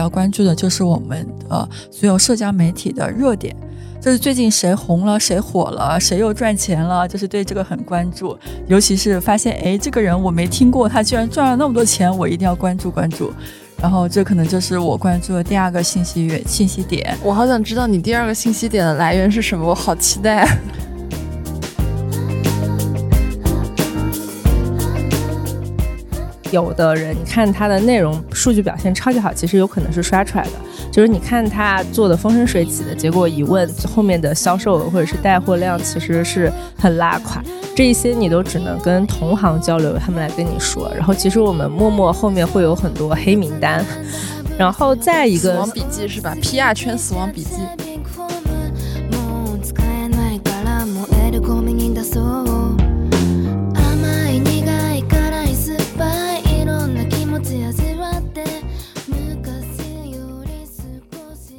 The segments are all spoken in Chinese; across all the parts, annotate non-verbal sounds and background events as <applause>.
要关注的就是我们呃所有社交媒体的热点，就是最近谁红了，谁火了，谁又赚钱了，就是对这个很关注。尤其是发现，哎，这个人我没听过，他居然赚了那么多钱，我一定要关注关注。然后这可能就是我关注的第二个信息源信息点。我好想知道你第二个信息点的来源是什么，我好期待。有的人，你看他的内容数据表现超级好，其实有可能是刷出来的。就是你看他做的风生水起的，结果一问后面的销售额或者是带货量，其实是很拉垮。这一些你都只能跟同行交流，他们来跟你说。然后其实我们默默后面会有很多黑名单。然后再一个死亡笔记是吧？PR 圈死亡笔记。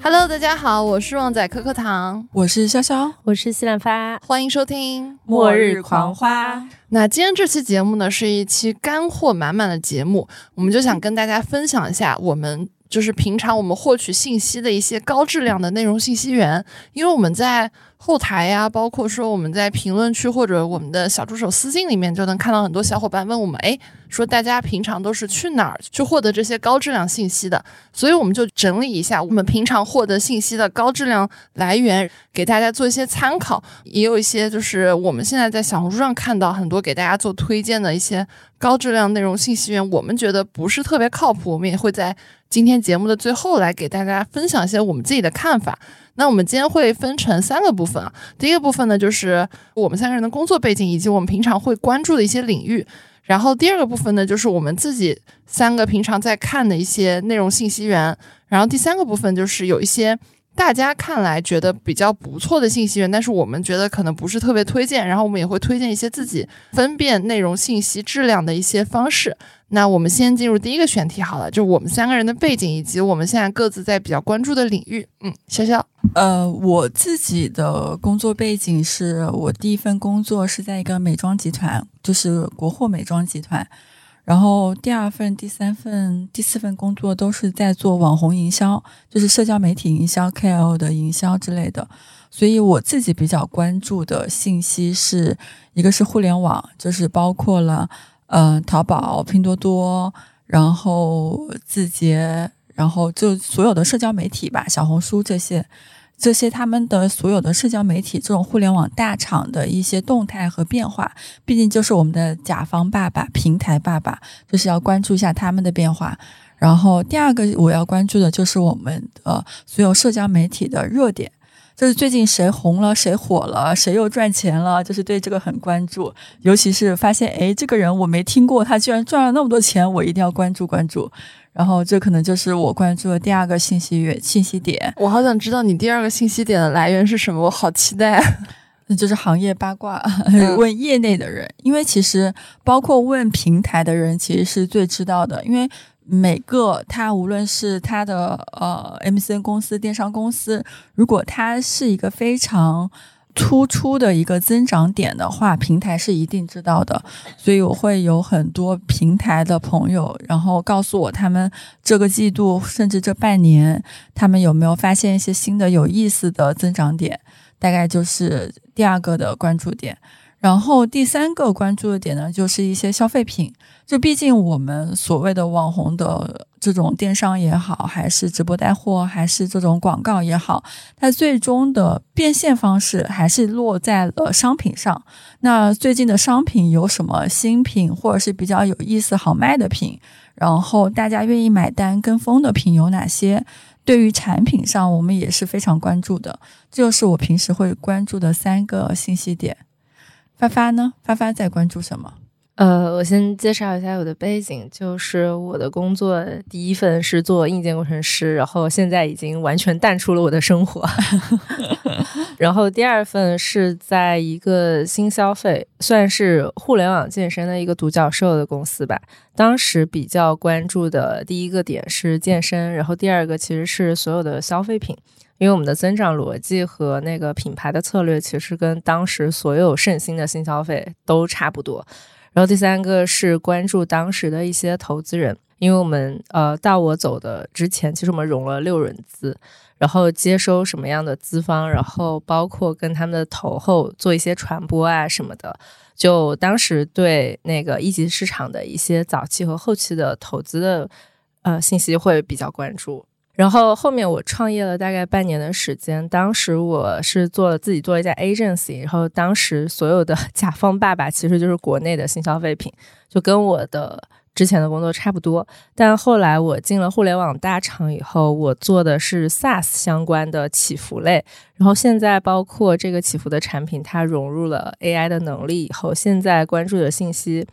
Hello，大家好，我是旺仔可可糖，我是潇潇，我是西兰花，欢迎收听《末日狂花》。那今天这期节目呢，是一期干货满满的节目，我们就想跟大家分享一下我们。就是平常我们获取信息的一些高质量的内容信息源，因为我们在后台呀，包括说我们在评论区或者我们的小助手私信里面，就能看到很多小伙伴问我们，哎，说大家平常都是去哪儿去获得这些高质量信息的？所以我们就整理一下我们平常获得信息的高质量来源，给大家做一些参考，也有一些就是我们现在在小红书上看到很多给大家做推荐的一些高质量内容信息源，我们觉得不是特别靠谱，我们也会在。今天节目的最后，来给大家分享一些我们自己的看法。那我们今天会分成三个部分啊。第一个部分呢，就是我们三个人的工作背景以及我们平常会关注的一些领域。然后第二个部分呢，就是我们自己三个平常在看的一些内容信息源。然后第三个部分就是有一些。大家看来觉得比较不错的信息源，但是我们觉得可能不是特别推荐。然后我们也会推荐一些自己分辨内容信息质量的一些方式。那我们先进入第一个选题好了，就我们三个人的背景以及我们现在各自在比较关注的领域。嗯，潇潇，呃，我自己的工作背景是我第一份工作是在一个美妆集团，就是国货美妆集团。然后第二份、第三份、第四份工作都是在做网红营销，就是社交媒体营销、KOL 的营销之类的。所以我自己比较关注的信息是一个是互联网，就是包括了呃淘宝、拼多多，然后字节，然后就所有的社交媒体吧，小红书这些。这些他们的所有的社交媒体，这种互联网大厂的一些动态和变化，毕竟就是我们的甲方爸爸、平台爸爸，就是要关注一下他们的变化。然后第二个我要关注的就是我们的所有社交媒体的热点，就是最近谁红了、谁火了、谁又赚钱了，就是对这个很关注。尤其是发现，哎，这个人我没听过，他居然赚了那么多钱，我一定要关注关注。然后这可能就是我关注的第二个信息源信息点。我好想知道你第二个信息点的来源是什么，我好期待。<laughs> 那就是行业八卦，<laughs> 问业内的人，因为其实包括问平台的人，其实是最知道的。因为每个他无论是他的呃 MCN 公司、电商公司，如果他是一个非常。突出的一个增长点的话，平台是一定知道的，所以我会有很多平台的朋友，然后告诉我他们这个季度甚至这半年，他们有没有发现一些新的有意思的增长点，大概就是第二个的关注点。然后第三个关注的点呢，就是一些消费品。就毕竟我们所谓的网红的这种电商也好，还是直播带货，还是这种广告也好，它最终的变现方式还是落在了商品上。那最近的商品有什么新品，或者是比较有意思、好卖的品？然后大家愿意买单、跟风的品有哪些？对于产品上，我们也是非常关注的。这就是我平时会关注的三个信息点。发发呢？发发在关注什么？呃，我先介绍一下我的背景，就是我的工作第一份是做硬件工程师，然后现在已经完全淡出了我的生活。<laughs> 然后第二份是在一个新消费，算是互联网健身的一个独角兽的公司吧。当时比较关注的第一个点是健身，然后第二个其实是所有的消费品。因为我们的增长逻辑和那个品牌的策略，其实跟当时所有盛行的新消费都差不多。然后第三个是关注当时的一些投资人，因为我们呃到我走的之前，其实我们融了六轮资，然后接收什么样的资方，然后包括跟他们的投后做一些传播啊什么的。就当时对那个一级市场的一些早期和后期的投资的呃信息会比较关注。然后后面我创业了大概半年的时间，当时我是做了自己做了一家 agency，然后当时所有的 <laughs> 甲方爸爸其实就是国内的新消费品，就跟我的。之前的工作差不多，但后来我进了互联网大厂以后，我做的是 SaaS 相关的起伏类。然后现在包括这个起伏的产品，它融入了 AI 的能力以后，现在关注的信息。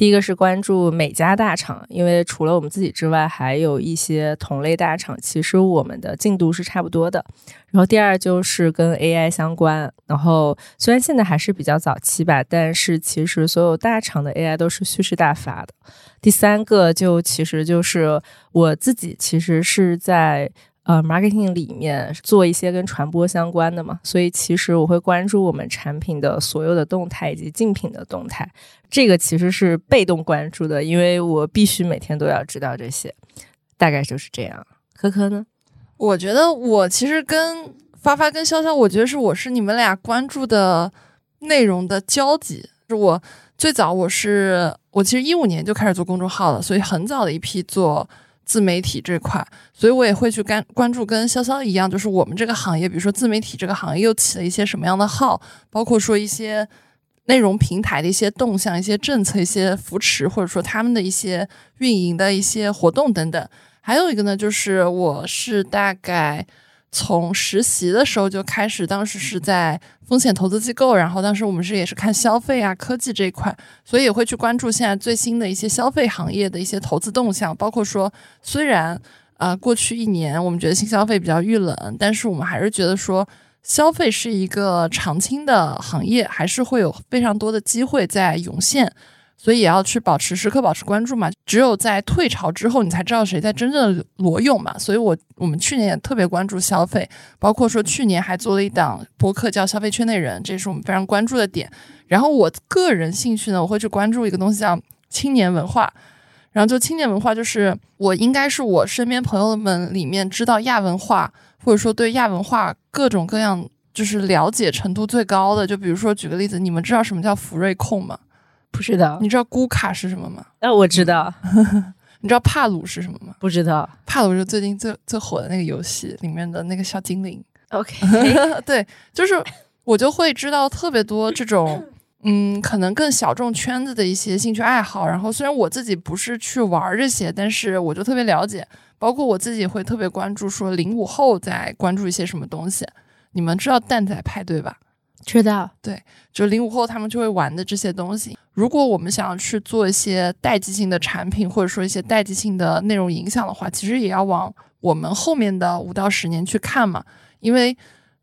第一个是关注每家大厂，因为除了我们自己之外，还有一些同类大厂，其实我们的进度是差不多的。然后第二就是跟 AI 相关，然后虽然现在还是比较早期吧，但是其实所有大厂的 AI 都是蓄势待发的。第三个就其实就是我自己，其实是在。呃，marketing 里面做一些跟传播相关的嘛，所以其实我会关注我们产品的所有的动态以及竞品的动态，这个其实是被动关注的，因为我必须每天都要知道这些，大概就是这样。科科呢？我觉得我其实跟发发跟潇潇，我觉得是我是你们俩关注的内容的交集。是我最早我是我其实一五年就开始做公众号了，所以很早的一批做。自媒体这块，所以我也会去干关注，跟潇潇一样，就是我们这个行业，比如说自媒体这个行业又起了一些什么样的号，包括说一些内容平台的一些动向、一些政策、一些扶持，或者说他们的一些运营的一些活动等等。还有一个呢，就是我是大概。从实习的时候就开始，当时是在风险投资机构，然后当时我们是也是看消费啊、科技这一块，所以也会去关注现在最新的一些消费行业的一些投资动向，包括说虽然啊过去一年我们觉得新消费比较遇冷，但是我们还是觉得说消费是一个长青的行业，还是会有非常多的机会在涌现。所以也要去保持时刻保持关注嘛，只有在退潮之后，你才知道谁在真正的裸泳嘛。所以我我们去年也特别关注消费，包括说去年还做了一档播客叫《消费圈内人》，这是我们非常关注的点。然后我个人兴趣呢，我会去关注一个东西叫青年文化。然后就青年文化，就是我应该是我身边朋友们里面知道亚文化，或者说对亚文化各种各样就是了解程度最高的。就比如说举个例子，你们知道什么叫福瑞控吗？不知道，你知道咕卡是什么吗？呃，我知道。<laughs> 你知道帕鲁是什么吗？不知道。帕鲁是最近最最火的那个游戏里面的那个小精灵。OK，<laughs> 对，就是我就会知道特别多这种，<clears throat> 嗯，可能更小众圈子的一些兴趣爱好。然后虽然我自己不是去玩这些，但是我就特别了解。包括我自己会特别关注，说零五后在关注一些什么东西。你们知道蛋仔派对吧？知道，对，就零五后他们就会玩的这些东西。如果我们想要去做一些代际性的产品，或者说一些代际性的内容影响的话，其实也要往我们后面的五到十年去看嘛。因为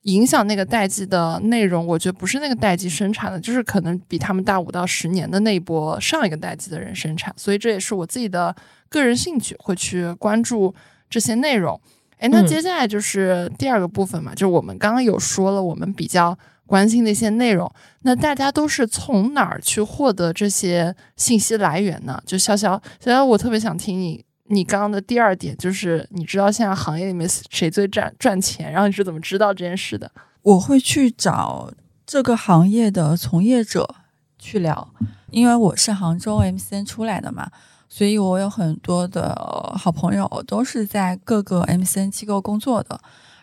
影响那个代际的内容，我觉得不是那个代际生产的，就是可能比他们大五到十年的那一波上一个代际的人生产。所以这也是我自己的个人兴趣，会去关注这些内容。哎，那接下来就是第二个部分嘛，就是我们刚刚有说了，我们比较。关心的一些内容，那大家都是从哪儿去获得这些信息来源呢？就潇潇，潇潇，我特别想听你，你刚刚的第二点就是你知道现在行业里面谁最赚赚钱，然后你是怎么知道这件事的？我会去找这个行业的从业者去聊，因为我是杭州 MCN 出来的嘛，所以我有很多的好朋友都是在各个 MCN 机构工作的。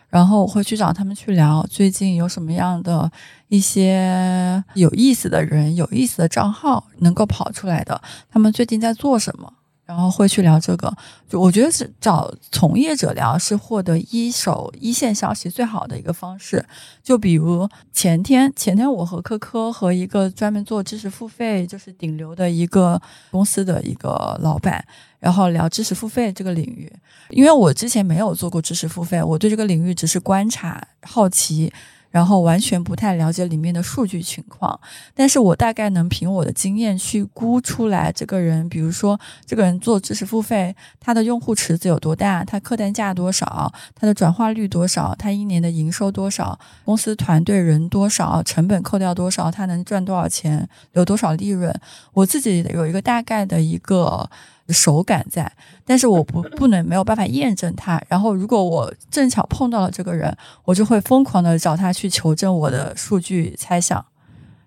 然后我会去找他们去聊，最近有什么样的一些有意思的人、有意思的账号能够跑出来的，他们最近在做什么。然后会去聊这个，就我觉得是找从业者聊是获得一手一线消息最好的一个方式。就比如前天，前天我和科科和一个专门做知识付费，就是顶流的一个公司的一个老板，然后聊知识付费这个领域。因为我之前没有做过知识付费，我对这个领域只是观察、好奇。然后完全不太了解里面的数据情况，但是我大概能凭我的经验去估出来这个人，比如说这个人做知识付费，他的用户池子有多大，他客单价多少，他的转化率多少，他一年的营收多少，公司团队人多少，成本扣掉多少，他能赚多少钱，留多少利润，我自己有一个大概的一个手感在，但是我不不能没有办法验证它。然后如果我正巧碰到了这个人，我就会疯狂的找他去求证我的数据猜想。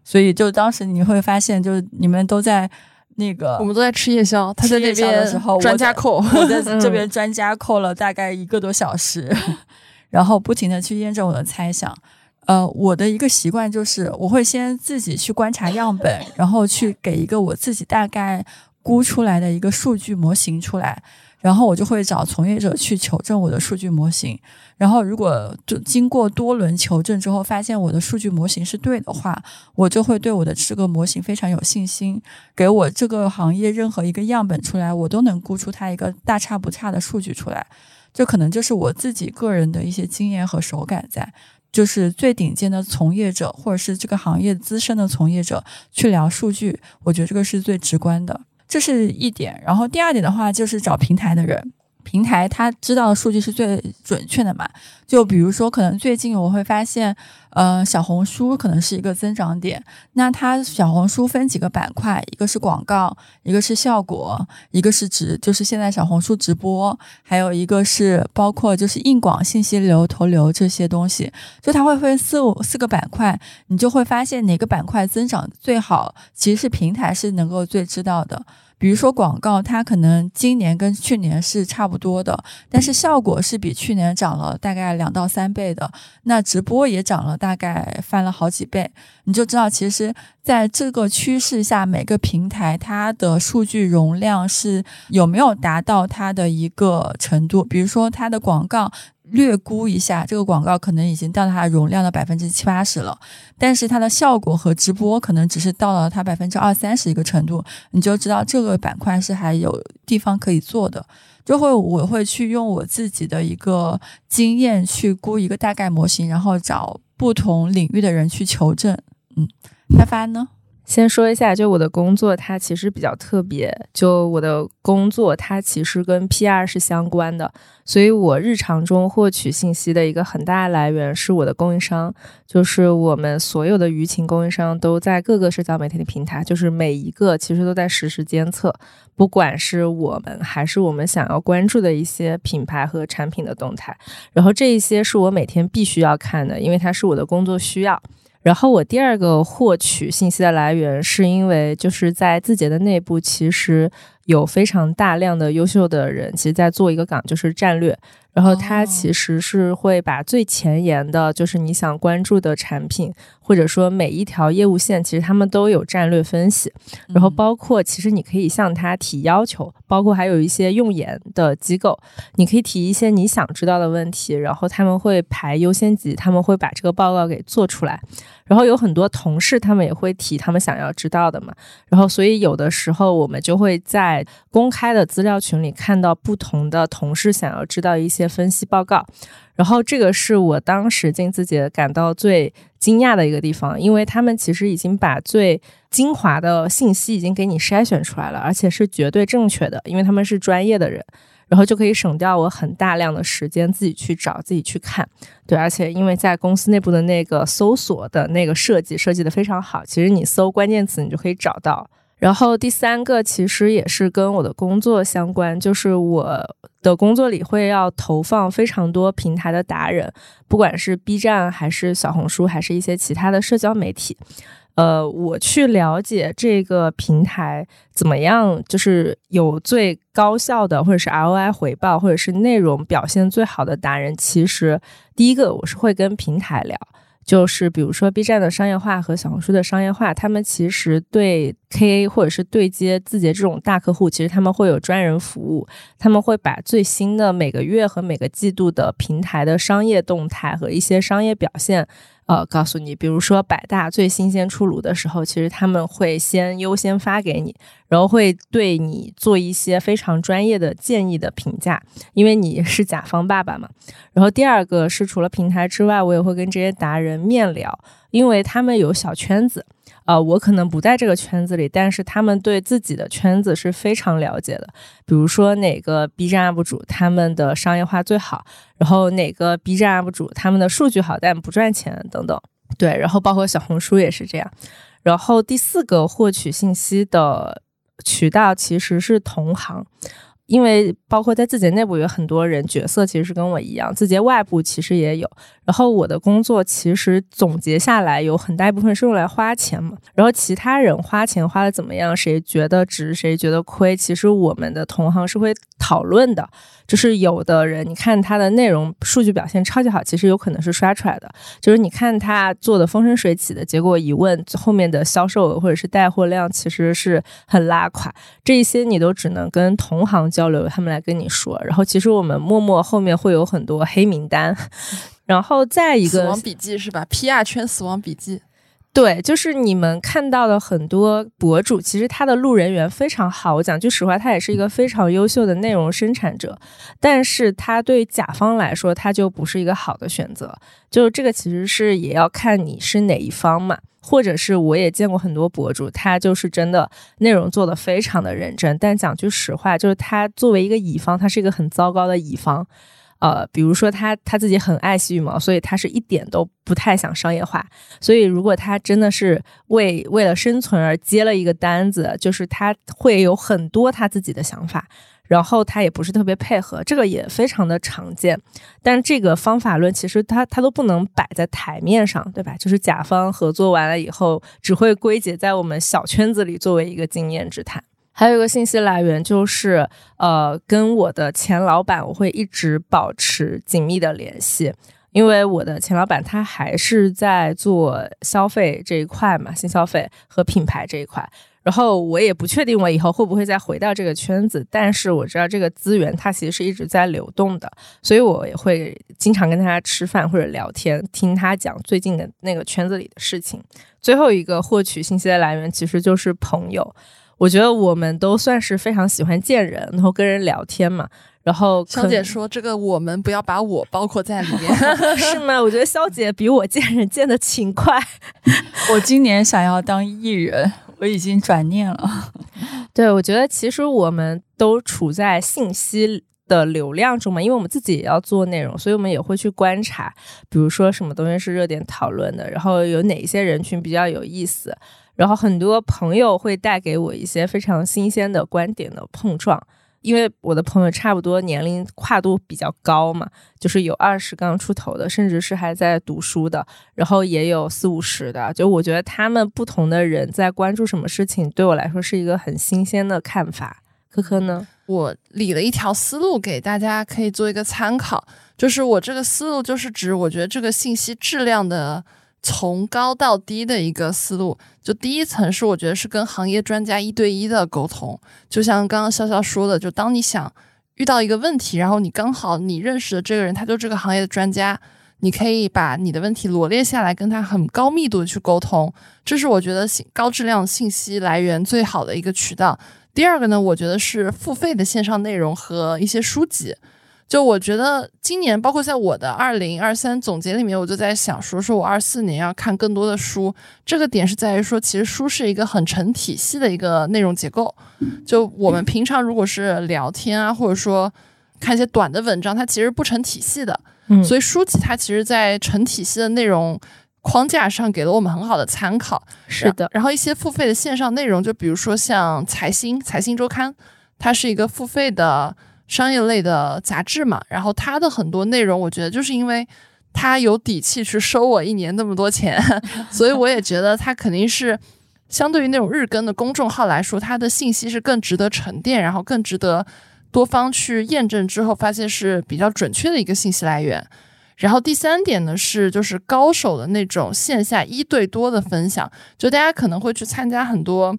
所以就当时你会发现，就是你们都在那个我们都在吃夜宵，他在那边专家扣，我在 <laughs> 这边专家扣了大概一个多小时，然后不停的去验证我的猜想。呃，我的一个习惯就是，我会先自己去观察样本，然后去给一个我自己大概估出来的一个数据模型出来，然后我就会找从业者去求证我的数据模型。然后如果就经过多轮求证之后，发现我的数据模型是对的话，我就会对我的这个模型非常有信心。给我这个行业任何一个样本出来，我都能估出它一个大差不差的数据出来。这可能就是我自己个人的一些经验和手感在。就是最顶尖的从业者，或者是这个行业资深的从业者去聊数据，我觉得这个是最直观的，这是一点。然后第二点的话，就是找平台的人。平台他知道的数据是最准确的嘛？就比如说，可能最近我会发现，呃，小红书可能是一个增长点。那它小红书分几个板块，一个是广告，一个是效果，一个是直，就是现在小红书直播，还有一个是包括就是硬广、信息流、投流这些东西。就它会分四五四个板块，你就会发现哪个板块增长最好，其实是平台是能够最知道的。比如说广告，它可能今年跟去年是差不多的，但是效果是比去年涨了大概两到三倍的。那直播也涨了大概翻了好几倍，你就知道，其实在这个趋势下，每个平台它的数据容量是有没有达到它的一个程度。比如说它的广告。略估一下，这个广告可能已经到它容量的百分之七八十了，但是它的效果和直播可能只是到了它百分之二三十一个程度，你就知道这个板块是还有地方可以做的。就会我会去用我自己的一个经验去估一个大概模型，然后找不同领域的人去求证。嗯，开发呢？先说一下，就我的工作，它其实比较特别。就我的工作，它其实跟 PR 是相关的，所以我日常中获取信息的一个很大来源是我的供应商，就是我们所有的舆情供应商都在各个社交媒体的平台，就是每一个其实都在实时监测，不管是我们还是我们想要关注的一些品牌和产品的动态，然后这一些是我每天必须要看的，因为它是我的工作需要。然后我第二个获取信息的来源，是因为就是在字节的内部，其实有非常大量的优秀的人，其实在做一个岗，就是战略。然后他其实是会把最前沿的，就是你想关注的产品，或者说每一条业务线，其实他们都有战略分析。然后包括其实你可以向他提要求，包括还有一些用研的机构，你可以提一些你想知道的问题，然后他们会排优先级，他们会把这个报告给做出来。然后有很多同事，他们也会提他们想要知道的嘛。然后所以有的时候我们就会在公开的资料群里看到不同的同事想要知道一些。分析报告，然后这个是我当时进自己感到最惊讶的一个地方，因为他们其实已经把最精华的信息已经给你筛选出来了，而且是绝对正确的，因为他们是专业的人，然后就可以省掉我很大量的时间自己去找、自己去看。对，而且因为在公司内部的那个搜索的那个设计设计的非常好，其实你搜关键词你就可以找到。然后第三个其实也是跟我的工作相关，就是我的工作里会要投放非常多平台的达人，不管是 B 站还是小红书，还是一些其他的社交媒体，呃，我去了解这个平台怎么样，就是有最高效的，或者是 ROI 回报，或者是内容表现最好的达人。其实第一个我是会跟平台聊。就是比如说 B 站的商业化和小红书的商业化，他们其实对 KA 或者是对接字节这种大客户，其实他们会有专人服务，他们会把最新的每个月和每个季度的平台的商业动态和一些商业表现。呃，告诉你，比如说百大最新鲜出炉的时候，其实他们会先优先发给你，然后会对你做一些非常专业的建议的评价，因为你是甲方爸爸嘛。然后第二个是除了平台之外，我也会跟这些达人面聊，因为他们有小圈子。呃，我可能不在这个圈子里，但是他们对自己的圈子是非常了解的。比如说哪个 B 站 UP 主他们的商业化最好，然后哪个 B 站 UP 主他们的数据好但不赚钱等等。对，然后包括小红书也是这样。然后第四个获取信息的渠道其实是同行。因为包括在字节内部有很多人角色其实是跟我一样，字节外部其实也有。然后我的工作其实总结下来有很大一部分是用来花钱嘛。然后其他人花钱花的怎么样，谁觉得值，谁觉得亏，其实我们的同行是会讨论的。就是有的人，你看他的内容数据表现超级好，其实有可能是刷出来的。就是你看他做的风生水起的，结果一问后面的销售额或者是带货量，其实是很拉垮。这一些你都只能跟同行交流，他们来跟你说。然后其实我们默默后面会有很多黑名单。<laughs> 然后再一个死亡笔记是吧？PR 圈死亡笔记。对，就是你们看到的很多博主，其实他的路人缘非常好。我讲句实话，他也是一个非常优秀的内容生产者，但是他对甲方来说，他就不是一个好的选择。就这个其实是也要看你是哪一方嘛，或者是我也见过很多博主，他就是真的内容做的非常的认真，但讲句实话，就是他作为一个乙方，他是一个很糟糕的乙方。呃，比如说他他自己很爱惜羽毛，所以他是一点都不太想商业化。所以如果他真的是为为了生存而接了一个单子，就是他会有很多他自己的想法，然后他也不是特别配合，这个也非常的常见。但这个方法论其实他他都不能摆在台面上，对吧？就是甲方合作完了以后，只会归结在我们小圈子里作为一个经验之谈。还有一个信息来源就是，呃，跟我的前老板，我会一直保持紧密的联系，因为我的前老板他还是在做消费这一块嘛，新消费和品牌这一块。然后我也不确定我以后会不会再回到这个圈子，但是我知道这个资源它其实是一直在流动的，所以我也会经常跟他吃饭或者聊天，听他讲最近的那个圈子里的事情。最后一个获取信息的来源其实就是朋友。我觉得我们都算是非常喜欢见人，然后跟人聊天嘛。然后肖姐说：“这个我们不要把我包括在里面 <laughs> <laughs> 是吗？”我觉得肖姐比我见人见的勤快。<laughs> 我今年想要当艺人，我已经转念了。对，我觉得其实我们都处在信息的流量中嘛，因为我们自己也要做内容，所以我们也会去观察，比如说什么东西是热点讨论的，然后有哪一些人群比较有意思。然后很多朋友会带给我一些非常新鲜的观点的碰撞，因为我的朋友差不多年龄跨度比较高嘛，就是有二十刚出头的，甚至是还在读书的，然后也有四五十的。就我觉得他们不同的人在关注什么事情，对我来说是一个很新鲜的看法。科科呢，我理了一条思路给大家，可以做一个参考。就是我这个思路就是指，我觉得这个信息质量的。从高到低的一个思路，就第一层是我觉得是跟行业专家一对一的沟通，就像刚刚潇潇说的，就当你想遇到一个问题，然后你刚好你认识的这个人他就这个行业的专家，你可以把你的问题罗列下来，跟他很高密度的去沟通，这是我觉得高质量信息来源最好的一个渠道。第二个呢，我觉得是付费的线上内容和一些书籍。就我觉得今年，包括在我的二零二三总结里面，我就在想说，说我二四年要看更多的书。这个点是在于说，其实书是一个很成体系的一个内容结构。就我们平常如果是聊天啊，或者说看一些短的文章，它其实不成体系的。嗯，所以书籍它其实，在成体系的内容框架上，给了我们很好的参考。是的。然后一些付费的线上内容，就比如说像财新、财新周刊，它是一个付费的。商业类的杂志嘛，然后它的很多内容，我觉得就是因为它有底气去收我一年那么多钱，<laughs> 所以我也觉得它肯定是相对于那种日更的公众号来说，它的信息是更值得沉淀，然后更值得多方去验证之后发现是比较准确的一个信息来源。然后第三点呢是就是高手的那种线下一对多的分享，就大家可能会去参加很多，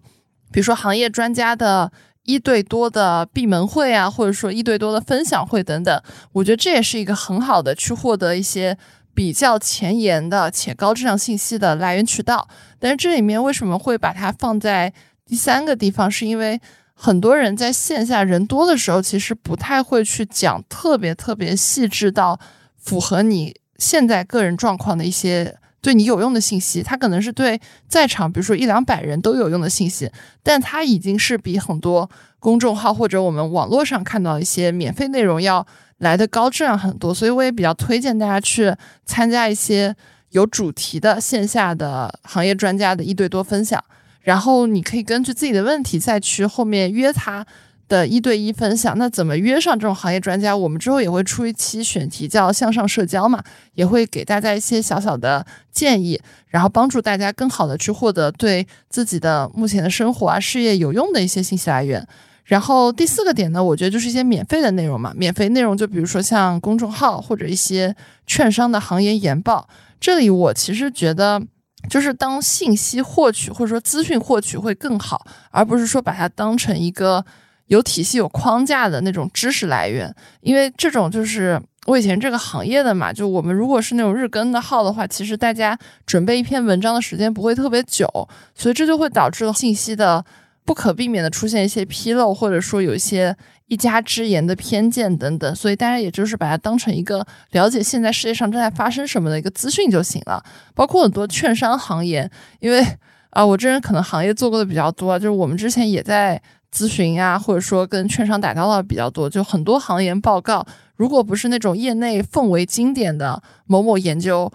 比如说行业专家的。一对多的闭门会啊，或者说一对多的分享会等等，我觉得这也是一个很好的去获得一些比较前沿的且高质量信息的来源渠道。但是这里面为什么会把它放在第三个地方？是因为很多人在线下人多的时候，其实不太会去讲特别特别细致到符合你现在个人状况的一些。对你有用的信息，它可能是对在场，比如说一两百人都有用的信息，但它已经是比很多公众号或者我们网络上看到一些免费内容要来的高质量很多。所以我也比较推荐大家去参加一些有主题的线下的行业专家的一对多分享。然后你可以根据自己的问题再去后面约他。的一对一分享，那怎么约上这种行业专家？我们之后也会出一期选题，叫向上社交嘛，也会给大家一些小小的建议，然后帮助大家更好的去获得对自己的目前的生活啊、事业有用的一些信息来源。然后第四个点呢，我觉得就是一些免费的内容嘛，免费内容就比如说像公众号或者一些券商的行业研报。这里我其实觉得，<laughs> 就是当信息获取或者说资讯获取会更好，而不是说把它当成一个。有体系、有框架的那种知识来源，因为这种就是我以前这个行业的嘛。就我们如果是那种日更的号的话，其实大家准备一篇文章的时间不会特别久，所以这就会导致信息的不可避免的出现一些纰漏，或者说有一些一家之言的偏见等等。所以大家也就是把它当成一个了解现在世界上正在发生什么的一个资讯就行了。包括很多券商行业，因为啊，我这人可能行业做过的比较多，就是我们之前也在。咨询呀，或者说跟券商打交道比较多，就很多行业报告，如果不是那种业内奉为经典的某某研究，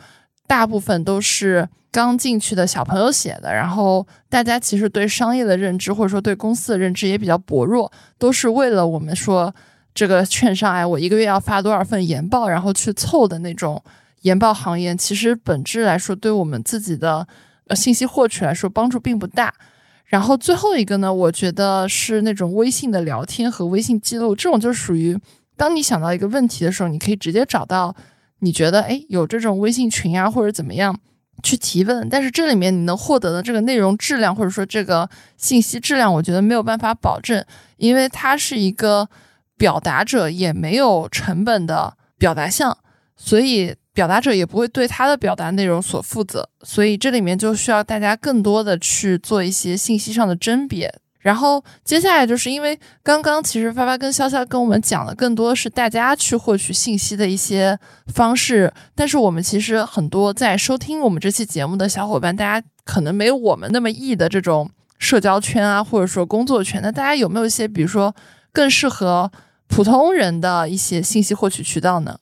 大部分都是刚进去的小朋友写的。然后大家其实对商业的认知，或者说对公司的认知也比较薄弱，都是为了我们说这个券商哎，我一个月要发多少份研报，然后去凑的那种研报行业，其实本质来说，对我们自己的呃信息获取来说帮助并不大。然后最后一个呢，我觉得是那种微信的聊天和微信记录，这种就属于当你想到一个问题的时候，你可以直接找到你觉得哎有这种微信群啊或者怎么样去提问。但是这里面你能获得的这个内容质量或者说这个信息质量，我觉得没有办法保证，因为它是一个表达者也没有成本的表达项，所以。表达者也不会对他的表达内容所负责，所以这里面就需要大家更多的去做一些信息上的甄别。然后接下来就是因为刚刚其实发发跟潇潇跟我们讲的更多是大家去获取信息的一些方式，但是我们其实很多在收听我们这期节目的小伙伴，大家可能没有我们那么易的这种社交圈啊，或者说工作圈。那大家有没有一些比如说更适合普通人的一些信息获取渠道呢？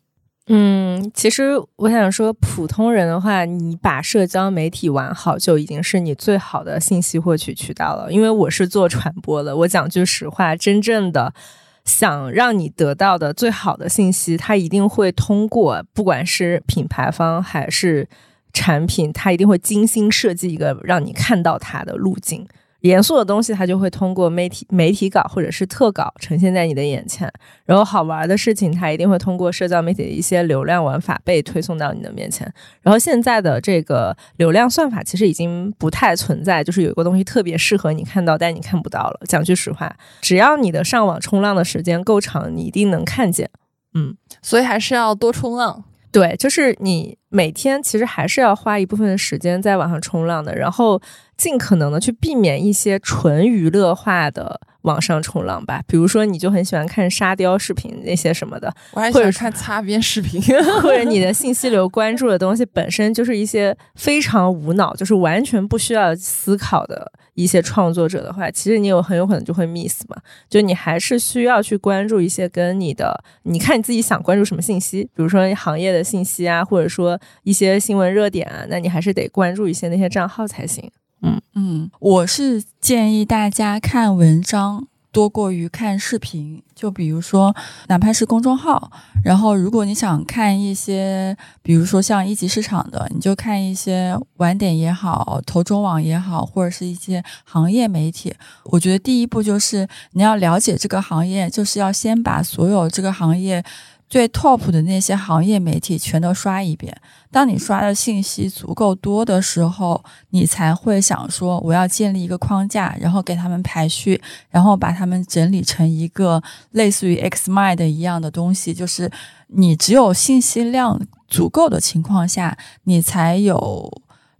嗯，其实我想说，普通人的话，你把社交媒体玩好，就已经是你最好的信息获取渠道了。因为我是做传播的，我讲句实话，真正的想让你得到的最好的信息，它一定会通过，不管是品牌方还是产品，它一定会精心设计一个让你看到它的路径。严肃的东西，它就会通过媒体媒体稿或者是特稿呈现在你的眼前，然后好玩的事情，它一定会通过社交媒体的一些流量玩法被推送到你的面前。然后现在的这个流量算法其实已经不太存在，就是有一个东西特别适合你看到，但你看不到了。讲句实话，只要你的上网冲浪的时间够长，你一定能看见。嗯，所以还是要多冲浪。对，就是你每天其实还是要花一部分的时间在网上冲浪的，然后尽可能的去避免一些纯娱乐化的网上冲浪吧。比如说，你就很喜欢看沙雕视频那些什么的，我还喜欢看擦边视频，<laughs> 或者你的信息流关注的东西本身就是一些非常无脑，就是完全不需要思考的。一些创作者的话，其实你有很有可能就会 miss 嘛，就你还是需要去关注一些跟你的，你看你自己想关注什么信息，比如说行业的信息啊，或者说一些新闻热点啊，那你还是得关注一些那些账号才行。嗯嗯，我是建议大家看文章。多过于看视频，就比如说，哪怕是公众号，然后如果你想看一些，比如说像一级市场的，你就看一些晚点也好，投中网也好，或者是一些行业媒体。我觉得第一步就是你要了解这个行业，就是要先把所有这个行业。最 top 的那些行业媒体全都刷一遍。当你刷的信息足够多的时候，你才会想说我要建立一个框架，然后给他们排序，然后把他们整理成一个类似于 Xmind 一样的东西。就是你只有信息量足够的情况下，你才有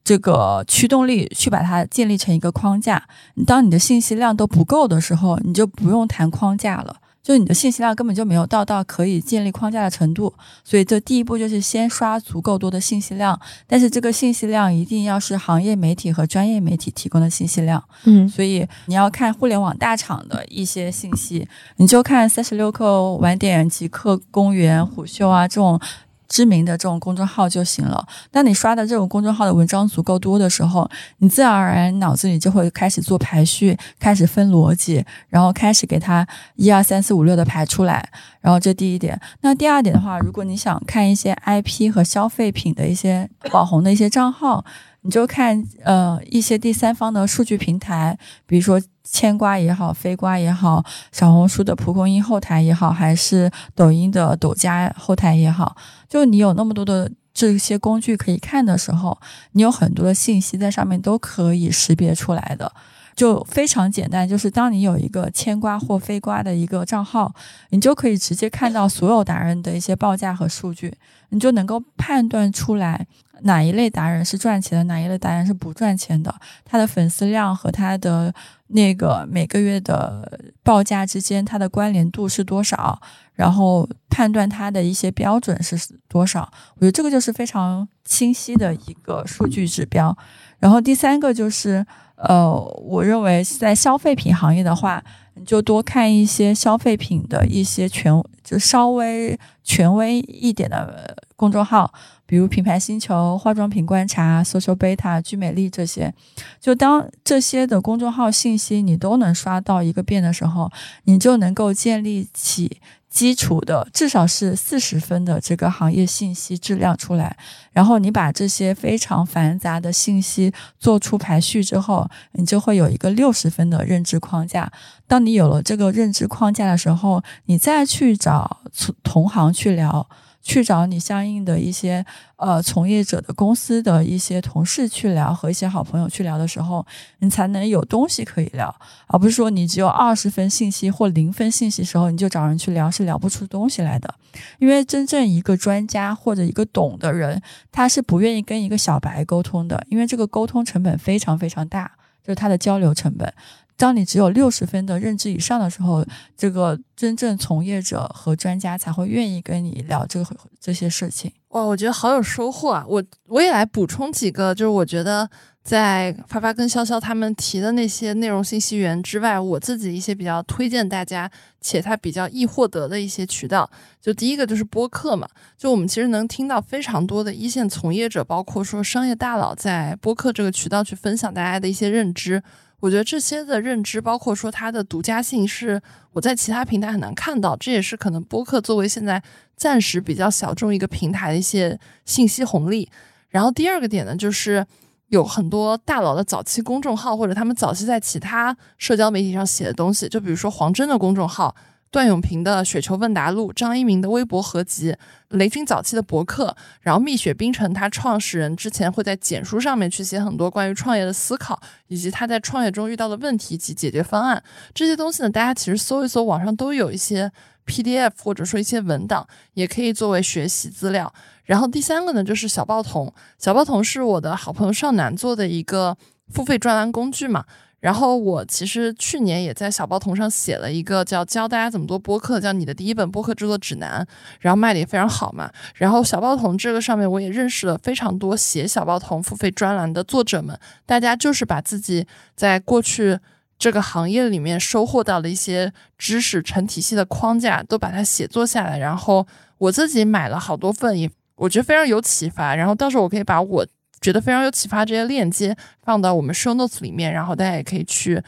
这个驱动力去把它建立成一个框架。当你的信息量都不够的时候，你就不用谈框架了。就你的信息量根本就没有到到可以建立框架的程度，所以这第一步就是先刷足够多的信息量，但是这个信息量一定要是行业媒体和专业媒体提供的信息量。嗯，所以你要看互联网大厂的一些信息，你就看三十六氪、晚点、极客、公园、虎嗅啊这种知名的这种公众号就行了。当你刷的这种公众号的文章足够多的时候，你自然而然脑子里就会开始做排序，开始分逻辑，然后开始给它一二三四五六的排出来。然后这第一点。那第二点的话，如果你想看一些 IP 和消费品的一些网红的一些账号。你就看呃一些第三方的数据平台，比如说千瓜也好，飞瓜也好，小红书的蒲公英后台也好，还是抖音的抖加后台也好，就你有那么多的这些工具可以看的时候，你有很多的信息在上面都可以识别出来的。就非常简单，就是当你有一个牵瓜或非瓜的一个账号，你就可以直接看到所有达人的一些报价和数据，你就能够判断出来哪一类达人是赚钱的，哪一类达人是不赚钱的，他的粉丝量和他的那个每个月的报价之间，它的关联度是多少，然后判断它的一些标准是多少。我觉得这个就是非常清晰的一个数据指标。然后第三个就是。呃，我认为在消费品行业的话，你就多看一些消费品的一些权，就稍微权威一点的公众号，比如品牌星球、化妆品观察、social beta、聚美丽这些。就当这些的公众号信息你都能刷到一个遍的时候，你就能够建立起。基础的至少是四十分的这个行业信息质量出来，然后你把这些非常繁杂的信息做出排序之后，你就会有一个六十分的认知框架。当你有了这个认知框架的时候，你再去找同行去聊。去找你相应的一些呃从业者的公司的一些同事去聊，和一些好朋友去聊的时候，你才能有东西可以聊，而不是说你只有二十分信息或零分信息时候你就找人去聊，是聊不出东西来的。因为真正一个专家或者一个懂的人，他是不愿意跟一个小白沟通的，因为这个沟通成本非常非常大，就是他的交流成本。当你只有六十分的认知以上的时候，这个真正从业者和专家才会愿意跟你聊这个这些事情。哇，我觉得好有收获啊！我我也来补充几个，就是我觉得在发发跟潇潇他们提的那些内容信息源之外，我自己一些比较推荐大家且它比较易获得的一些渠道。就第一个就是播客嘛，就我们其实能听到非常多的一线从业者，包括说商业大佬在播客这个渠道去分享大家的一些认知。我觉得这些的认知，包括说它的独家性，是我在其他平台很难看到。这也是可能播客作为现在暂时比较小众一个平台的一些信息红利。然后第二个点呢，就是有很多大佬的早期公众号，或者他们早期在其他社交媒体上写的东西，就比如说黄峥的公众号。段永平的雪球问答录，张一鸣的微博合集，雷军早期的博客，然后蜜雪冰城他创始人之前会在简书上面去写很多关于创业的思考，以及他在创业中遇到的问题及解决方案。这些东西呢，大家其实搜一搜，网上都有一些 PDF 或者说一些文档，也可以作为学习资料。然后第三个呢，就是小报童，小报童是我的好朋友少南做的一个付费专栏工具嘛。然后我其实去年也在小报童上写了一个叫教大家怎么做播客，叫你的第一本播客制作指南，然后卖的也非常好嘛。然后小报童这个上面我也认识了非常多写小报童付费专栏的作者们，大家就是把自己在过去这个行业里面收获到的一些知识成体系的框架都把它写作下来，然后我自己买了好多份，也我觉得非常有启发。然后到时候我可以把我。觉得非常有启发，这些链接放到我们 show notes 里面，然后大家也可以去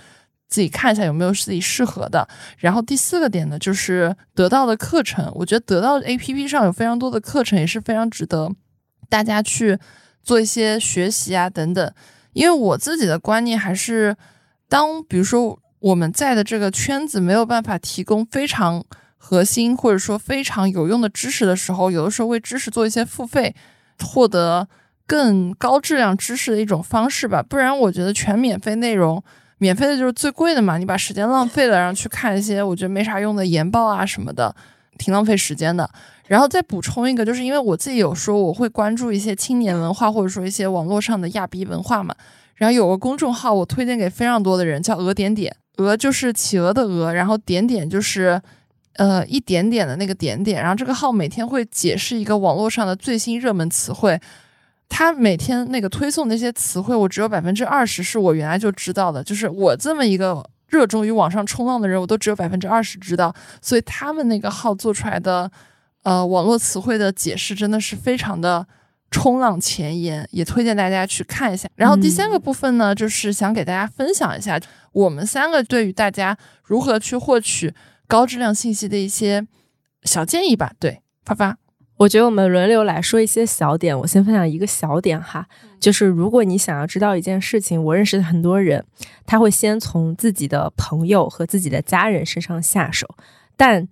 自己看一下有没有自己适合的。然后第四个点呢，就是得到的课程，我觉得得到 A P P 上有非常多的课程，也是非常值得大家去做一些学习啊等等。因为我自己的观念还是，当比如说我们在的这个圈子没有办法提供非常核心或者说非常有用的知识的时候，有的时候为知识做一些付费，获得。更高质量知识的一种方式吧，不然我觉得全免费内容，免费的就是最贵的嘛。你把时间浪费了，然后去看一些我觉得没啥用的研报啊什么的，挺浪费时间的。然后再补充一个，就是因为我自己有说我会关注一些青年文化，或者说一些网络上的亚逼文化嘛。然后有个公众号我推荐给非常多的人，叫鹅点点，鹅就是企鹅的鹅，然后点点就是呃一点点的那个点点。然后这个号每天会解释一个网络上的最新热门词汇。他每天那个推送那些词汇，我只有百分之二十是我原来就知道的。就是我这么一个热衷于网上冲浪的人，我都只有百分之二十知道。所以他们那个号做出来的，呃网络词汇的解释真的是非常的冲浪前沿，也推荐大家去看一下。然后第三个部分呢，就是想给大家分享一下我们三个对于大家如何去获取高质量信息的一些小建议吧。对，发发。我觉得我们轮流来说一些小点。我先分享一个小点哈，就是如果你想要知道一件事情，我认识的很多人，他会先从自己的朋友和自己的家人身上下手，但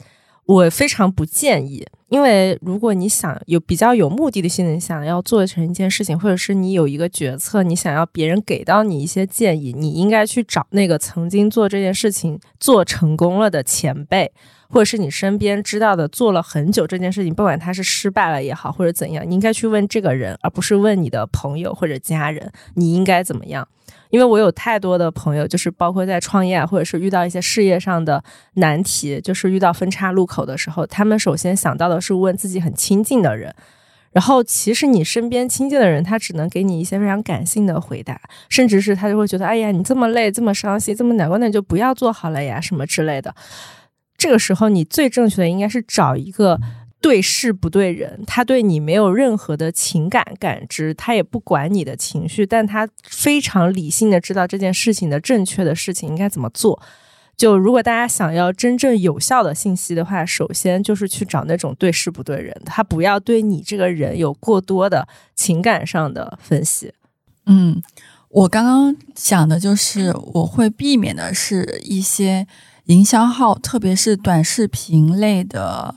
我非常不建议，因为如果你想有比较有目的的性，想要做成一件事情，或者是你有一个决策，你想要别人给到你一些建议，你应该去找那个曾经做这件事情做成功了的前辈。或者是你身边知道的做了很久这件事情，不管他是失败了也好，或者怎样，你应该去问这个人，而不是问你的朋友或者家人，你应该怎么样？因为我有太多的朋友，就是包括在创业或者是遇到一些事业上的难题，就是遇到分叉路口的时候，他们首先想到的是问自己很亲近的人，然后其实你身边亲近的人，他只能给你一些非常感性的回答，甚至是他就会觉得，哎呀，你这么累，这么伤心，这么难过，那就不要做好了呀，什么之类的。这个时候，你最正确的应该是找一个对事不对人，他对你没有任何的情感感知，他也不管你的情绪，但他非常理性的知道这件事情的正确的事情应该怎么做。就如果大家想要真正有效的信息的话，首先就是去找那种对事不对人，他不要对你这个人有过多的情感上的分析。嗯，我刚刚讲的就是我会避免的是一些。营销号，特别是短视频类的，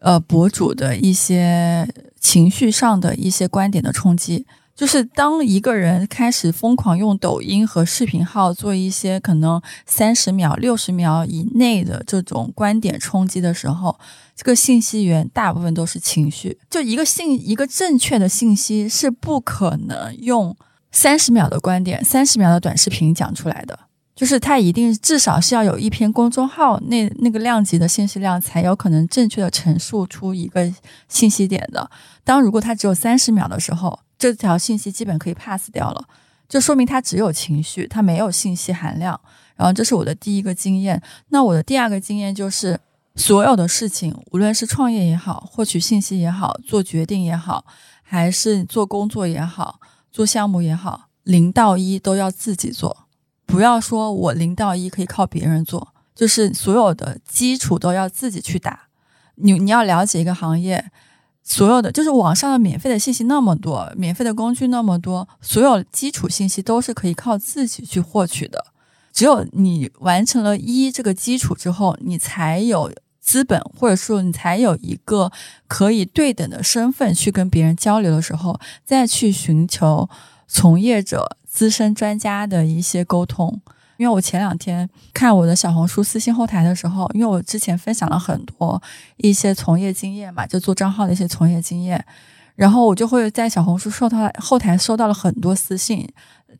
呃，博主的一些情绪上的一些观点的冲击，就是当一个人开始疯狂用抖音和视频号做一些可能三十秒、六十秒以内的这种观点冲击的时候，这个信息源大部分都是情绪。就一个信，一个正确的信息是不可能用三十秒的观点、三十秒的短视频讲出来的。就是它一定至少是要有一篇公众号那那个量级的信息量，才有可能正确的陈述出一个信息点的。当如果它只有三十秒的时候，这条信息基本可以 pass 掉了，就说明它只有情绪，它没有信息含量。然后这是我的第一个经验。那我的第二个经验就是，所有的事情，无论是创业也好，获取信息也好，做决定也好，还是做工作也好，做项目也好，零到一都要自己做。不要说我零到一可以靠别人做，就是所有的基础都要自己去打。你你要了解一个行业，所有的就是网上的免费的信息那么多，免费的工具那么多，所有基础信息都是可以靠自己去获取的。只有你完成了一这个基础之后，你才有资本，或者说你才有一个可以对等的身份去跟别人交流的时候，再去寻求从业者。资深专家的一些沟通，因为我前两天看我的小红书私信后台的时候，因为我之前分享了很多一些从业经验嘛，就做账号的一些从业经验，然后我就会在小红书收到后台收到了很多私信，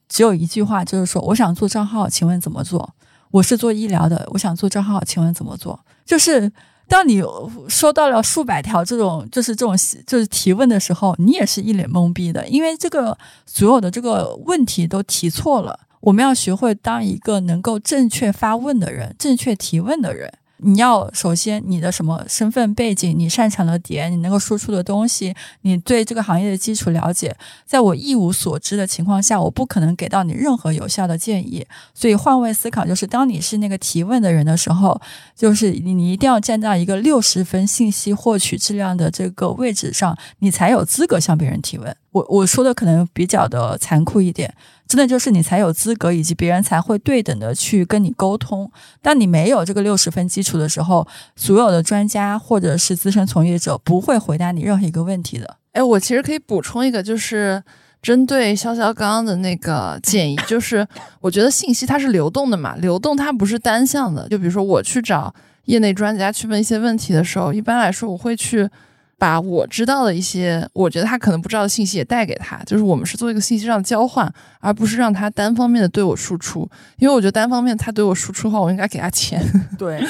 只有一句话就是说我想做账号，请问怎么做？我是做医疗的，我想做账号，请问怎么做？就是。当你收到了数百条这种就是这种就是提问的时候，你也是一脸懵逼的，因为这个所有的这个问题都提错了。我们要学会当一个能够正确发问的人，正确提问的人。你要首先你的什么身份背景，你擅长的点，你能够输出的东西，你对这个行业的基础了解，在我一无所知的情况下，我不可能给到你任何有效的建议。所以换位思考，就是当你是那个提问的人的时候，就是你你一定要站到一个六十分信息获取质量的这个位置上，你才有资格向别人提问。我我说的可能比较的残酷一点。真的就是你才有资格，以及别人才会对等的去跟你沟通。当你没有这个六十分基础的时候，所有的专家或者是资深从业者不会回答你任何一个问题的。哎，我其实可以补充一个，就是针对潇潇刚刚的那个建议，就是我觉得信息它是流动的嘛，流动它不是单向的。就比如说我去找业内专家去问一些问题的时候，一般来说我会去。把我知道的一些，我觉得他可能不知道的信息也带给他，就是我们是做一个信息上的交换，而不是让他单方面的对我输出。因为我觉得单方面他对我输出的话，我应该给他钱。<laughs> 对，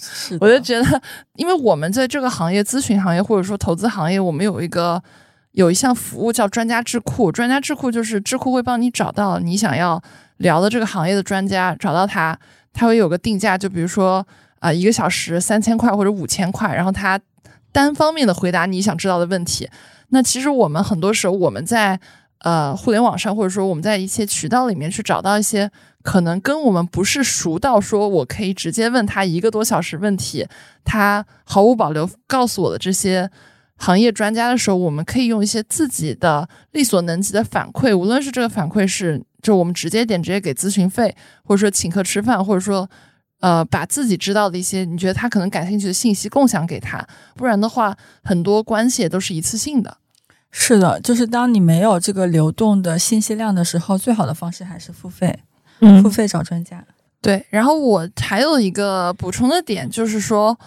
是。我就觉得，因为我们在这个行业，咨询行业或者说投资行业，我们有一个有一项服务叫专家智库。专家智库就是智库会帮你找到你想要聊的这个行业的专家，找到他，他会有个定价，就比如说啊，一个小时三千块或者五千块，然后他。单方面的回答你想知道的问题。那其实我们很多时候我们在呃互联网上，或者说我们在一些渠道里面去找到一些可能跟我们不是熟到说我可以直接问他一个多小时问题，他毫无保留告诉我的这些。行业专家的时候，我们可以用一些自己的力所能及的反馈，无论是这个反馈是就我们直接点直接给咨询费，或者说请客吃饭，或者说呃把自己知道的一些你觉得他可能感兴趣的信息共享给他，不然的话很多关系也都是一次性的。是的，就是当你没有这个流动的信息量的时候，最好的方式还是付费，付费找专家。对，然后我还有一个补充的点就是说。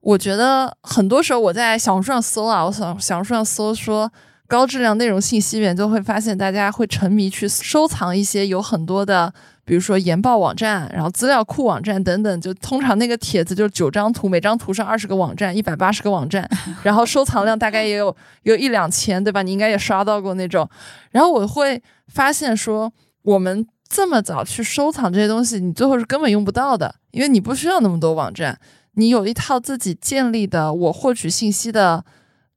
我觉得很多时候我在小红书上搜啊，我想小红书上搜说高质量内容信息源，就会发现大家会沉迷去收藏一些有很多的，比如说研报网站，然后资料库网站等等。就通常那个帖子就是九张图，每张图上二十个网站，一百八十个网站，<laughs> 然后收藏量大概也有有一两千，对吧？你应该也刷到过那种。然后我会发现说，我们这么早去收藏这些东西，你最后是根本用不到的，因为你不需要那么多网站。你有一套自己建立的我获取信息的，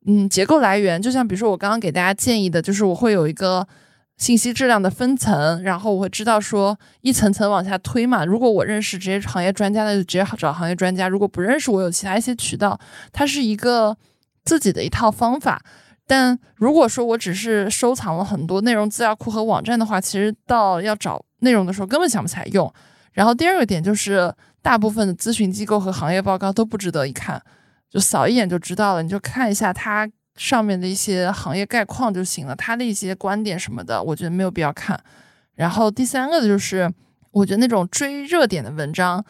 嗯，结构来源，就像比如说我刚刚给大家建议的，就是我会有一个信息质量的分层，然后我会知道说一层层往下推嘛。如果我认识这些行业专家的，就直接找行业专家；如果不认识，我有其他一些渠道。它是一个自己的一套方法。但如果说我只是收藏了很多内容资料库和网站的话，其实到要找内容的时候根本想不起来用。然后第二个点就是。大部分的咨询机构和行业报告都不值得一看，就扫一眼就知道了。你就看一下它上面的一些行业概况就行了，他的一些观点什么的，我觉得没有必要看。然后第三个就是，我觉得那种追热点的文章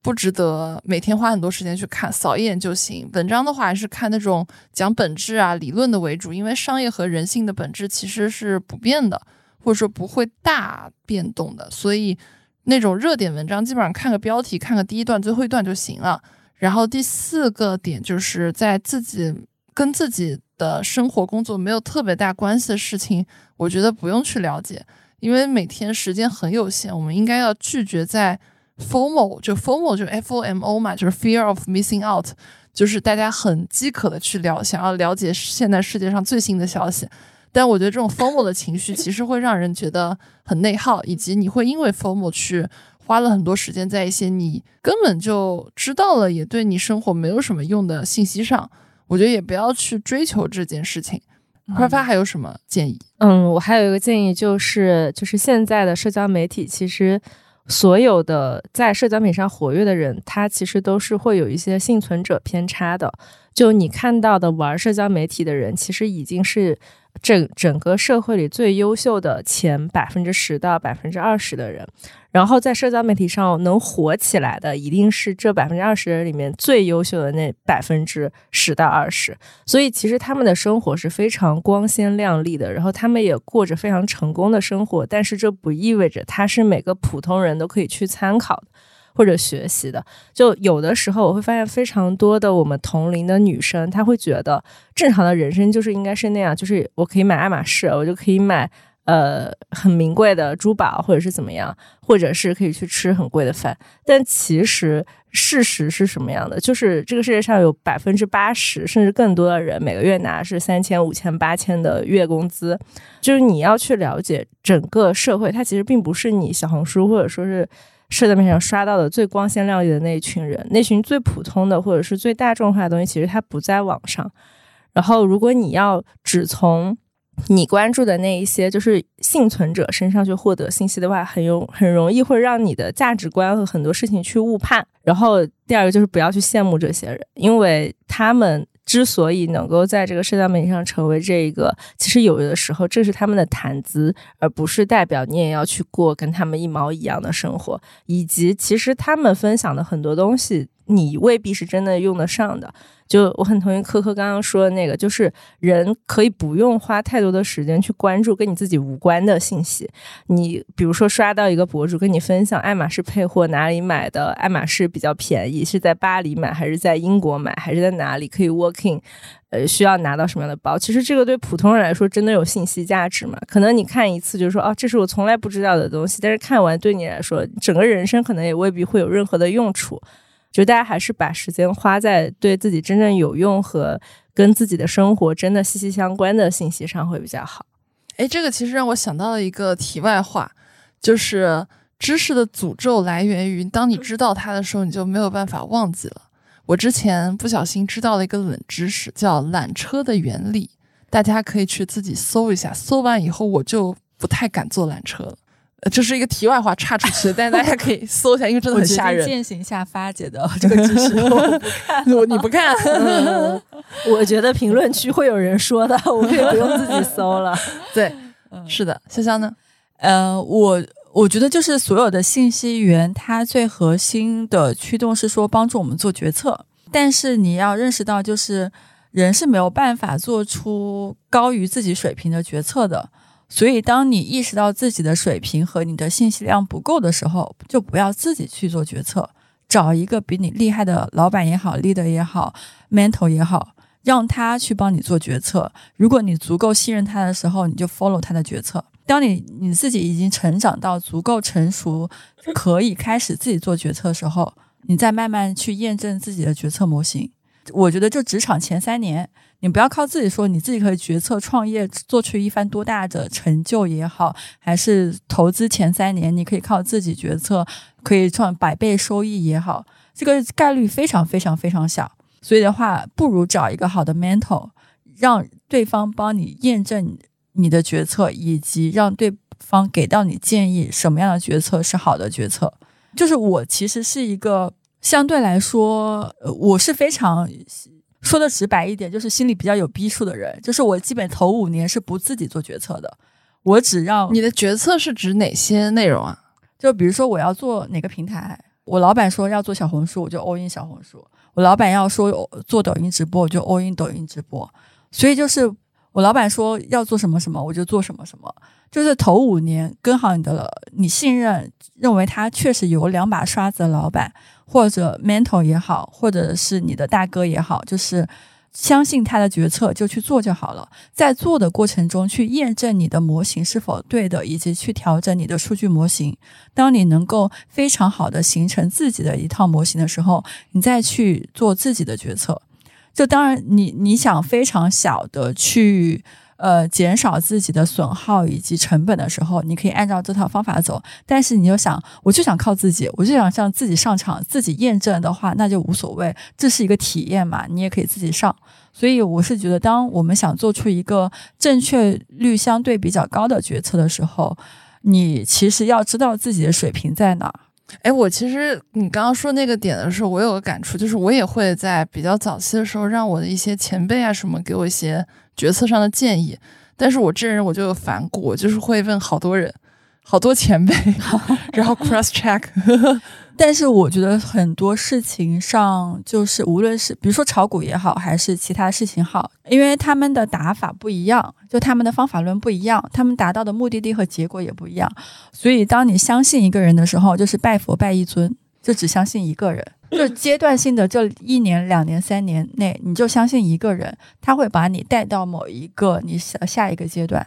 不值得每天花很多时间去看，扫一眼就行。文章的话，还是看那种讲本质啊、理论的为主，因为商业和人性的本质其实是不变的，或者说不会大变动的，所以。那种热点文章，基本上看个标题，看个第一段、最后一段就行了。然后第四个点就是在自己跟自己的生活、工作没有特别大关系的事情，我觉得不用去了解，因为每天时间很有限。我们应该要拒绝在 FOMO，就 FOMO 就 F O M O 嘛，就是 Fear of Missing Out，就是大家很饥渴的去了想要了解现在世界上最新的消息。但我觉得这种 formal 的情绪其实会让人觉得很内耗，以及你会因为 formal 去花了很多时间在一些你根本就知道了也对你生活没有什么用的信息上。我觉得也不要去追求这件事情。快发还有什么建议？嗯，我还有一个建议就是，就是现在的社交媒体，其实所有的在社交媒体上活跃的人，他其实都是会有一些幸存者偏差的。就你看到的玩社交媒体的人，其实已经是。整整个社会里最优秀的前百分之十到百分之二十的人，然后在社交媒体上能火起来的，一定是这百分之二十人里面最优秀的那百分之十到二十。所以其实他们的生活是非常光鲜亮丽的，然后他们也过着非常成功的生活。但是这不意味着他是每个普通人都可以去参考的。或者学习的，就有的时候我会发现非常多的我们同龄的女生，她会觉得正常的人生就是应该是那样，就是我可以买爱马仕，我就可以买呃很名贵的珠宝，或者是怎么样，或者是可以去吃很贵的饭。但其实事实是什么样的？就是这个世界上有百分之八十甚至更多的人每个月拿是三千、五千、八千的月工资。就是你要去了解整个社会，它其实并不是你小红书或者说是。社交媒体上刷到的最光鲜亮丽的那一群人，那群最普通的或者是最大众化的东西，其实它不在网上。然后，如果你要只从你关注的那一些就是幸存者身上去获得信息的话，很有很容易会让你的价值观和很多事情去误判。然后，第二个就是不要去羡慕这些人，因为他们。之所以能够在这个社交媒体上成为这个，其实有的时候这是他们的谈资，而不是代表你也要去过跟他们一毛一样的生活。以及其实他们分享的很多东西，你未必是真的用得上的。就我很同意科科刚刚说的那个，就是人可以不用花太多的时间去关注跟你自己无关的信息。你比如说刷到一个博主跟你分享爱马仕配货哪里买的，爱马仕比较便宜，是在巴黎买还是在英国买，还是在哪里可以 working，呃，需要拿到什么样的包？其实这个对普通人来说真的有信息价值吗？可能你看一次就说哦，这是我从来不知道的东西，但是看完对你来说，整个人生可能也未必会有任何的用处。就大家还是把时间花在对自己真正有用和跟自己的生活真的息息相关的信息上会比较好。哎，这个其实让我想到了一个题外话，就是知识的诅咒来源于当你知道它的时候，你就没有办法忘记了。我之前不小心知道了一个冷知识，叫缆车的原理，大家可以去自己搜一下。搜完以后，我就不太敢坐缆车了。呃，这是一个题外话插出去的，但是大家可以搜一下，因为真的很吓人。践行下发姐的这个知识，我不看，<laughs> 你不看？<laughs> 我觉得评论区会有人说的，我也不用自己搜了。<laughs> 对，是的，潇潇呢？呃，我我觉得就是所有的信息源，它最核心的驱动是说帮助我们做决策，但是你要认识到，就是人是没有办法做出高于自己水平的决策的。所以，当你意识到自己的水平和你的信息量不够的时候，就不要自己去做决策，找一个比你厉害的老板也好，leader 也好，mentor 也好，让他去帮你做决策。如果你足够信任他的时候，你就 follow 他的决策。当你你自己已经成长到足够成熟，可以开始自己做决策的时候，你再慢慢去验证自己的决策模型。我觉得，就职场前三年。你不要靠自己说，你自己可以决策创业做出一番多大的成就也好，还是投资前三年你可以靠自己决策可以创百倍收益也好，这个概率非常非常非常小。所以的话，不如找一个好的 mentor，让对方帮你验证你的决策，以及让对方给到你建议，什么样的决策是好的决策。就是我其实是一个相对来说，我是非常。说的直白一点，就是心里比较有逼数的人，就是我基本头五年是不自己做决策的，我只让你的决策是指哪些内容啊？就比如说我要做哪个平台，我老板说要做小红书，我就 all in 小红书；我老板要说做抖音直播，我就 all in 抖音直播。所以就是我老板说要做什么什么，我就做什么什么。就是头五年跟好你的，你信任认为他确实有两把刷子的老板。或者 mentor 也好，或者是你的大哥也好，就是相信他的决策就去做就好了。在做的过程中，去验证你的模型是否对的，以及去调整你的数据模型。当你能够非常好的形成自己的一套模型的时候，你再去做自己的决策。就当然，你你想非常小的去。呃，减少自己的损耗以及成本的时候，你可以按照这套方法走。但是你就想，我就想靠自己，我就想让自己上场，自己验证的话，那就无所谓，这是一个体验嘛，你也可以自己上。所以我是觉得，当我们想做出一个正确率相对比较高的决策的时候，你其实要知道自己的水平在哪。哎，我其实你刚刚说那个点的时候，我有个感触，就是我也会在比较早期的时候，让我的一些前辈啊什么给我一些。决策上的建议，但是我这人我就有反骨，我就是会问好多人，好多前辈，<laughs> 然后 cross check。<laughs> 但是我觉得很多事情上，就是无论是比如说炒股也好，还是其他事情好，因为他们的打法不一样，就他们的方法论不一样，他们达到的目的地和结果也不一样。所以当你相信一个人的时候，就是拜佛拜一尊，就只相信一个人。就阶段性的这一年、两年、三年内，你就相信一个人，他会把你带到某一个你下下一个阶段。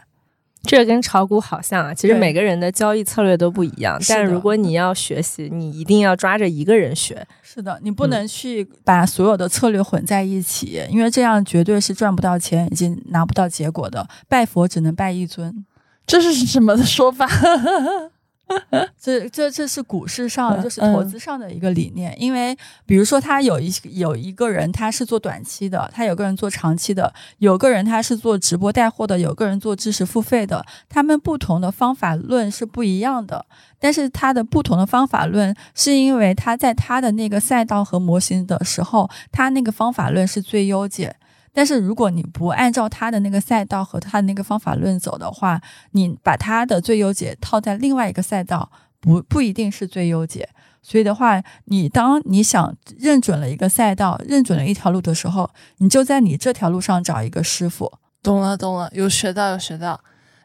这跟炒股好像啊，其实每个人的交易策略都不一样。但如果你要学习，你一定要抓着一个人学。是的，你不能去把所有的策略混在一起，因为这样绝对是赚不到钱，以及拿不到结果的。拜佛只能拜一尊，这是什么的说法？<laughs> <laughs> 这这这是股市上就是投资上的一个理念，因为比如说他有一有一个人他是做短期的，他有个人做长期的，有个人他是做直播带货的，有个人做知识付费的，他们不同的方法论是不一样的，但是他的不同的方法论是因为他在他的那个赛道和模型的时候，他那个方法论是最优解。但是如果你不按照他的那个赛道和他的那个方法论走的话，你把他的最优解套在另外一个赛道，不不一定是最优解。所以的话，你当你想认准了一个赛道，认准了一条路的时候，你就在你这条路上找一个师傅。懂了，懂了，有学到，有学到。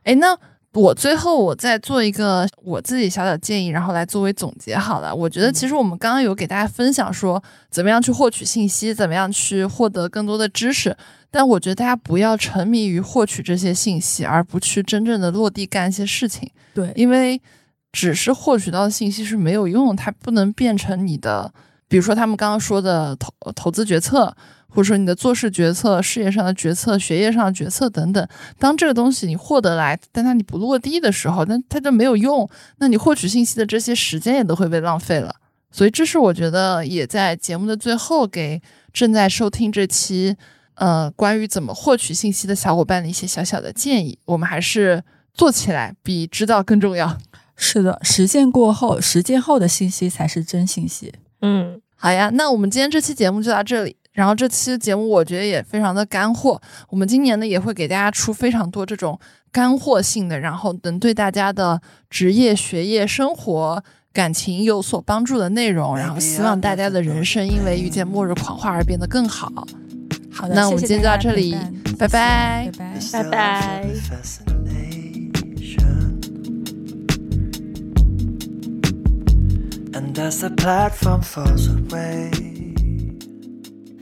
哎，那。我最后我再做一个我自己小小建议，然后来作为总结好了。我觉得其实我们刚刚有给大家分享说怎么样去获取信息，怎么样去获得更多的知识，但我觉得大家不要沉迷于获取这些信息，而不去真正的落地干一些事情。对，因为只是获取到的信息是没有用，它不能变成你的比如说他们刚刚说的投投资决策，或者说你的做事决策、事业上的决策、学业上的决策等等。当这个东西你获得来，但它你不落地的时候，那它就没有用。那你获取信息的这些时间也都会被浪费了。所以这是我觉得也在节目的最后给正在收听这期呃关于怎么获取信息的小伙伴的一些小小的建议。我们还是做起来比知道更重要。是的，实践过后，实践后的信息才是真信息。嗯，好呀，那我们今天这期节目就到这里。然后这期节目我觉得也非常的干货。我们今年呢也会给大家出非常多这种干货性的，然后能对大家的职业、学业、生活、感情有所帮助的内容。然后希望大家的人生因为遇见末日狂化而变得更好。好的，那我们今天就到这里，拜拜，拜拜拜拜。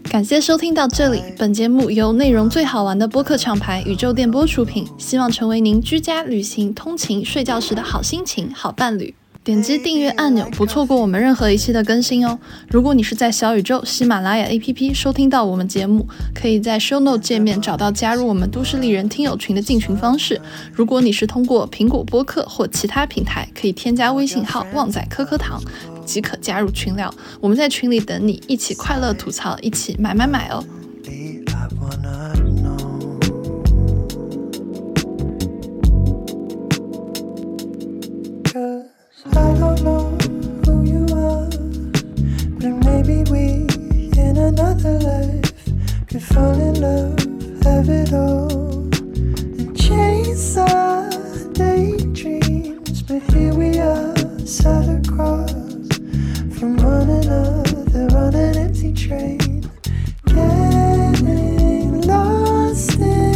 感谢收听到这里，本节目由内容最好玩的播客厂牌宇宙电波出品，希望成为您居家、旅行、通勤、睡觉时的好心情、好伴侣。点击订阅按钮，不错过我们任何一期的更新哦。如果你是在小宇宙、喜马拉雅 APP 收听到我们节目，可以在 Show Note 界面找到加入我们都市丽人听友群的进群方式。如果你是通过苹果播客或其他平台，可以添加微信号“旺仔颗颗糖”即可加入群聊我们在群里等你一起快乐吐槽一起买买买哦。Here we are sat across. from one another on an empty train, getting lost in.